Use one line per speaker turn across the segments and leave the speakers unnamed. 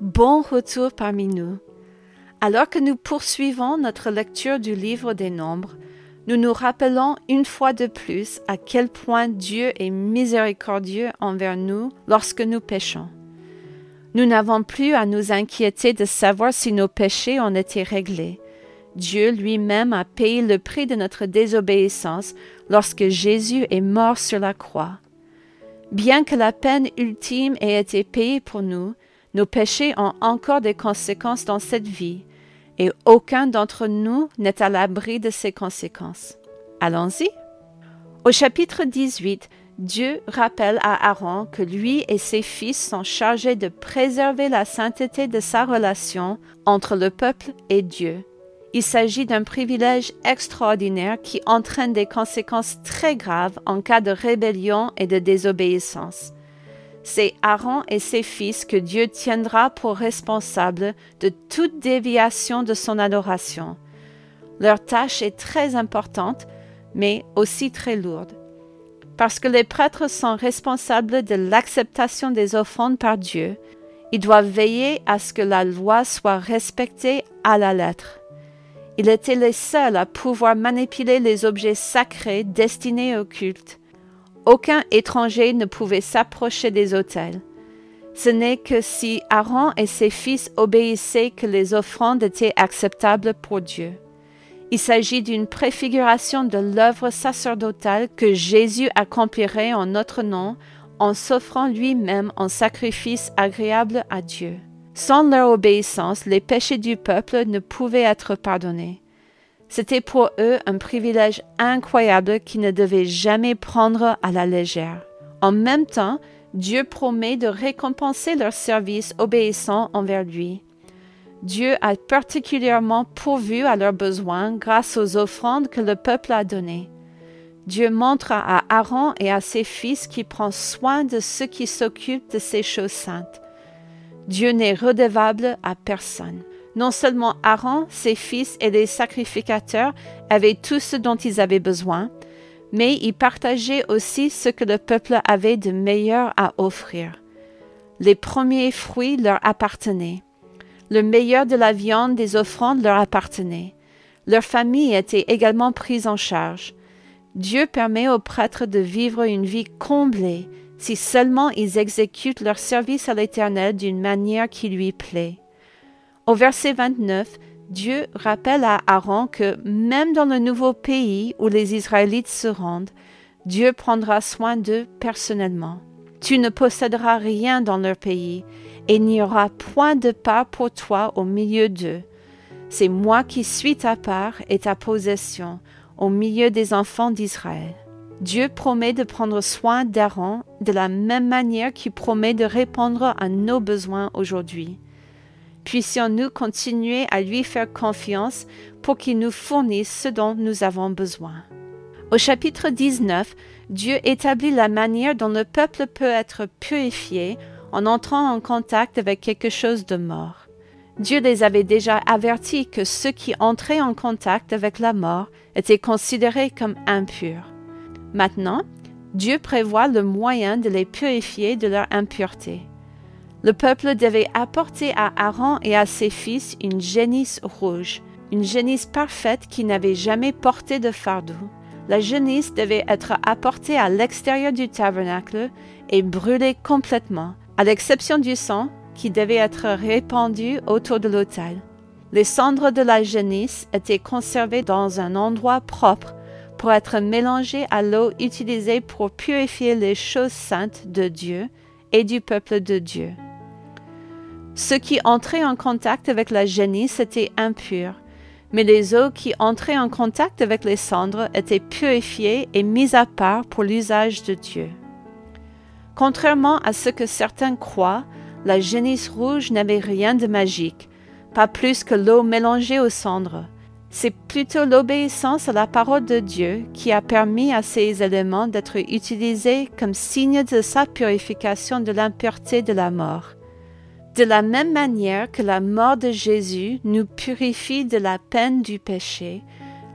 Bon retour parmi nous. Alors que nous poursuivons notre lecture du livre des Nombres, nous nous rappelons une fois de plus à quel point Dieu est miséricordieux envers nous lorsque nous péchons. Nous n'avons plus à nous inquiéter de savoir si nos péchés ont été réglés. Dieu lui-même a payé le prix de notre désobéissance lorsque Jésus est mort sur la croix. Bien que la peine ultime ait été payée pour nous, nos péchés ont encore des conséquences dans cette vie, et aucun d'entre nous n'est à l'abri de ces conséquences. Allons-y. Au chapitre 18, Dieu rappelle à Aaron que lui et ses fils sont chargés de préserver la sainteté de sa relation entre le peuple et Dieu. Il s'agit d'un privilège extraordinaire qui entraîne des conséquences très graves en cas de rébellion et de désobéissance c'est Aaron et ses fils que Dieu tiendra pour responsables de toute déviation de son adoration. Leur tâche est très importante, mais aussi très lourde. Parce que les prêtres sont responsables de l'acceptation des offrandes par Dieu, ils doivent veiller à ce que la loi soit respectée à la lettre. Ils étaient les seuls à pouvoir manipuler les objets sacrés destinés au culte aucun étranger ne pouvait s'approcher des autels. Ce n'est que si Aaron et ses fils obéissaient que les offrandes étaient acceptables pour Dieu. Il s'agit d'une préfiguration de l'œuvre sacerdotale que Jésus accomplirait en notre nom en s'offrant lui-même en sacrifice agréable à Dieu. Sans leur obéissance, les péchés du peuple ne pouvaient être pardonnés. C'était pour eux un privilège incroyable qu'ils ne devaient jamais prendre à la légère. En même temps, Dieu promet de récompenser leur service obéissant envers lui. Dieu a particulièrement pourvu à leurs besoins grâce aux offrandes que le peuple a données. Dieu montre à Aaron et à ses fils qu'il prend soin de ceux qui s'occupent de ces choses saintes. Dieu n'est redevable à personne. Non seulement Aaron, ses fils et les sacrificateurs avaient tout ce dont ils avaient besoin, mais ils partageaient aussi ce que le peuple avait de meilleur à offrir. Les premiers fruits leur appartenaient. Le meilleur de la viande des offrandes leur appartenait. Leur famille était également prise en charge. Dieu permet aux prêtres de vivre une vie comblée si seulement ils exécutent leur service à l'Éternel d'une manière qui lui plaît. Au verset 29, Dieu rappelle à Aaron que même dans le nouveau pays où les Israélites se rendent, Dieu prendra soin d'eux personnellement. Tu ne posséderas rien dans leur pays, et il n'y aura point de part pour toi au milieu d'eux. C'est moi qui suis ta part et ta possession au milieu des enfants d'Israël. Dieu promet de prendre soin d'Aaron de la même manière qu'il promet de répondre à nos besoins aujourd'hui puissions-nous continuer à lui faire confiance pour qu'il nous fournisse ce dont nous avons besoin. Au chapitre 19, Dieu établit la manière dont le peuple peut être purifié en entrant en contact avec quelque chose de mort. Dieu les avait déjà avertis que ceux qui entraient en contact avec la mort étaient considérés comme impurs. Maintenant, Dieu prévoit le moyen de les purifier de leur impureté. Le peuple devait apporter à Aaron et à ses fils une génisse rouge, une génisse parfaite qui n'avait jamais porté de fardeau. La génisse devait être apportée à l'extérieur du tabernacle et brûlée complètement, à l'exception du sang qui devait être répandu autour de l'autel. Les cendres de la génisse étaient conservées dans un endroit propre pour être mélangées à l'eau utilisée pour purifier les choses saintes de Dieu et du peuple de Dieu. Ceux qui entraient en contact avec la génisse étaient impurs, mais les eaux qui entraient en contact avec les cendres étaient purifiées et mises à part pour l'usage de Dieu. Contrairement à ce que certains croient, la génisse rouge n'avait rien de magique, pas plus que l'eau mélangée aux cendres. C'est plutôt l'obéissance à la parole de Dieu qui a permis à ces éléments d'être utilisés comme signe de sa purification de l'impureté de la mort. De la même manière que la mort de Jésus nous purifie de la peine du péché,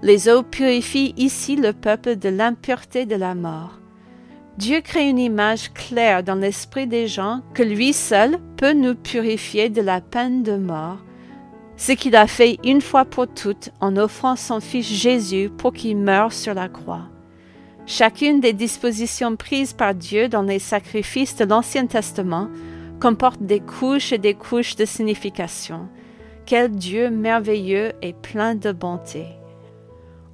les eaux purifient ici le peuple de l'impureté de la mort. Dieu crée une image claire dans l'esprit des gens que lui seul peut nous purifier de la peine de mort, ce qu'il a fait une fois pour toutes en offrant son Fils Jésus pour qu'il meure sur la croix. Chacune des dispositions prises par Dieu dans les sacrifices de l'Ancien Testament comporte des couches et des couches de signification. Quel Dieu merveilleux et plein de bonté.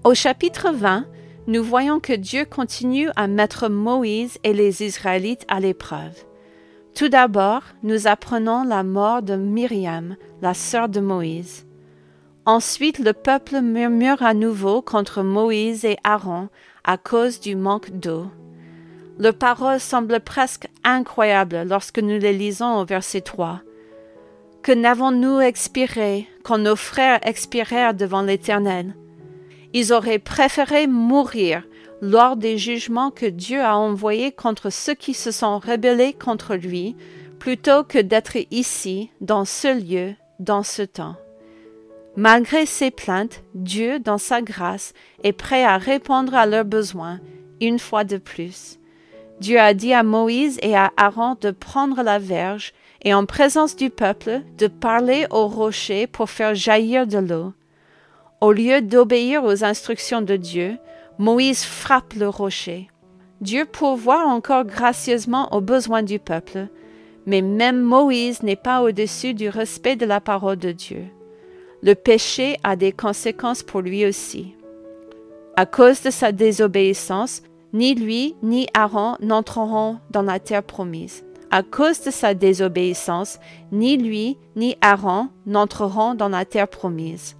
Au chapitre 20, nous voyons que Dieu continue à mettre Moïse et les Israélites à l'épreuve. Tout d'abord, nous apprenons la mort de Myriam, la sœur de Moïse. Ensuite, le peuple murmure à nouveau contre Moïse et Aaron à cause du manque d'eau. Leurs paroles semblent presque incroyables lorsque nous les lisons au verset 3. Que n'avons-nous expiré quand nos frères expirèrent devant l'Éternel? Ils auraient préféré mourir lors des jugements que Dieu a envoyés contre ceux qui se sont rebellés contre lui, plutôt que d'être ici, dans ce lieu, dans ce temps. Malgré ces plaintes, Dieu, dans sa grâce, est prêt à répondre à leurs besoins, une fois de plus. Dieu a dit à Moïse et à Aaron de prendre la verge et en présence du peuple de parler au rocher pour faire jaillir de l'eau. Au lieu d'obéir aux instructions de Dieu, Moïse frappe le rocher. Dieu pourvoit encore gracieusement aux besoins du peuple, mais même Moïse n'est pas au-dessus du respect de la parole de Dieu. Le péché a des conséquences pour lui aussi. À cause de sa désobéissance, ni lui ni Aaron n'entreront dans la terre promise. À cause de sa désobéissance, ni lui ni Aaron n'entreront dans la terre promise.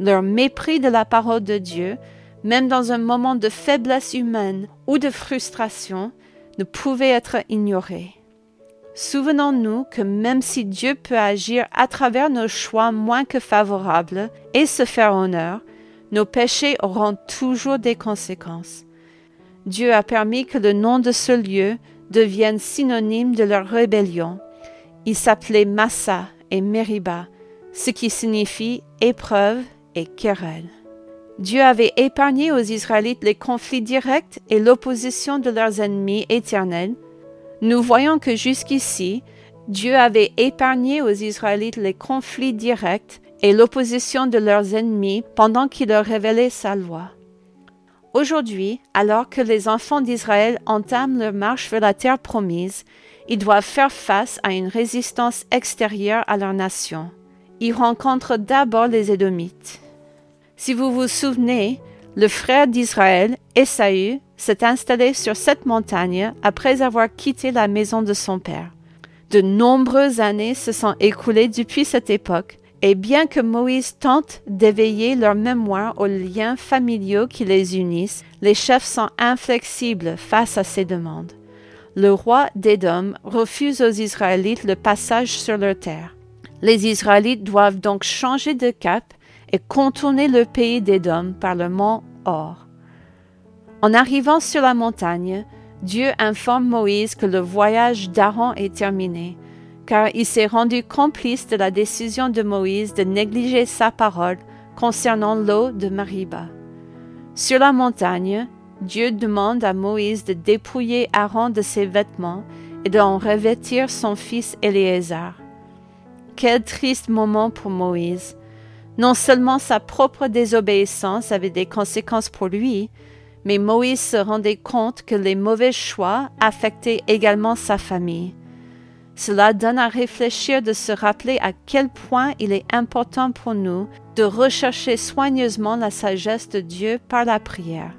Leur mépris de la parole de Dieu, même dans un moment de faiblesse humaine ou de frustration, ne pouvait être ignoré. Souvenons-nous que même si Dieu peut agir à travers nos choix moins que favorables et se faire honneur, nos péchés auront toujours des conséquences. Dieu a permis que le nom de ce lieu devienne synonyme de leur rébellion. Il s'appelait Massa et Meriba, ce qui signifie épreuve et querelles. Dieu avait épargné aux Israélites les conflits directs et l'opposition de leurs ennemis éternels. Nous voyons que jusqu'ici, Dieu avait épargné aux Israélites les conflits directs et l'opposition de leurs ennemis pendant qu'il leur révélait sa loi. Aujourd'hui, alors que les enfants d'Israël entament leur marche vers la terre promise, ils doivent faire face à une résistance extérieure à leur nation. Ils rencontrent d'abord les Édomites. Si vous vous souvenez, le frère d'Israël, Esaü, s'est installé sur cette montagne après avoir quitté la maison de son père. De nombreuses années se sont écoulées depuis cette époque, et bien que Moïse tente d'éveiller leur mémoire aux liens familiaux qui les unissent, les chefs sont inflexibles face à ces demandes. Le roi d'Édom refuse aux Israélites le passage sur leur terre. Les Israélites doivent donc changer de cap et contourner le pays d'Édom par le mont Or. En arrivant sur la montagne, Dieu informe Moïse que le voyage d'Aaron est terminé, car il s'est rendu complice de la décision de Moïse de négliger sa parole concernant l'eau de Mariba. Sur la montagne, Dieu demande à Moïse de dépouiller Aaron de ses vêtements et d'en revêtir son fils Éléazar. Quel triste moment pour Moïse, non seulement sa propre désobéissance avait des conséquences pour lui, mais Moïse se rendait compte que les mauvais choix affectaient également sa famille. Cela donne à réfléchir de se rappeler à quel point il est important pour nous de rechercher soigneusement la sagesse de Dieu par la prière.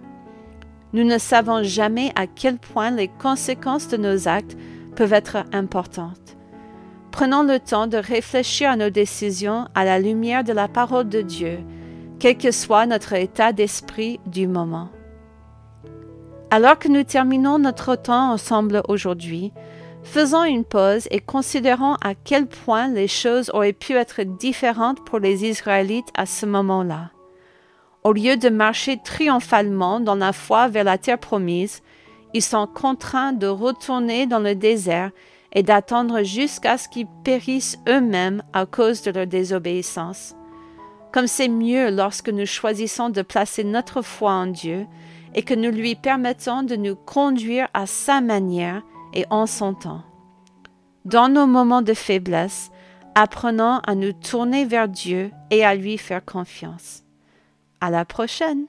Nous ne savons jamais à quel point les conséquences de nos actes peuvent être importantes. Prenons le temps de réfléchir à nos décisions à la lumière de la parole de Dieu, quel que soit notre état d'esprit du moment. Alors que nous terminons notre temps ensemble aujourd'hui, faisons une pause et considérons à quel point les choses auraient pu être différentes pour les Israélites à ce moment-là. Au lieu de marcher triomphalement dans la foi vers la terre promise, ils sont contraints de retourner dans le désert et d'attendre jusqu'à ce qu'ils périssent eux-mêmes à cause de leur désobéissance. comme c'est mieux lorsque nous choisissons de placer notre foi en Dieu et que nous lui permettons de nous conduire à sa manière et en son temps. Dans nos moments de faiblesse, apprenons à nous tourner vers Dieu et à lui faire confiance. À la prochaine!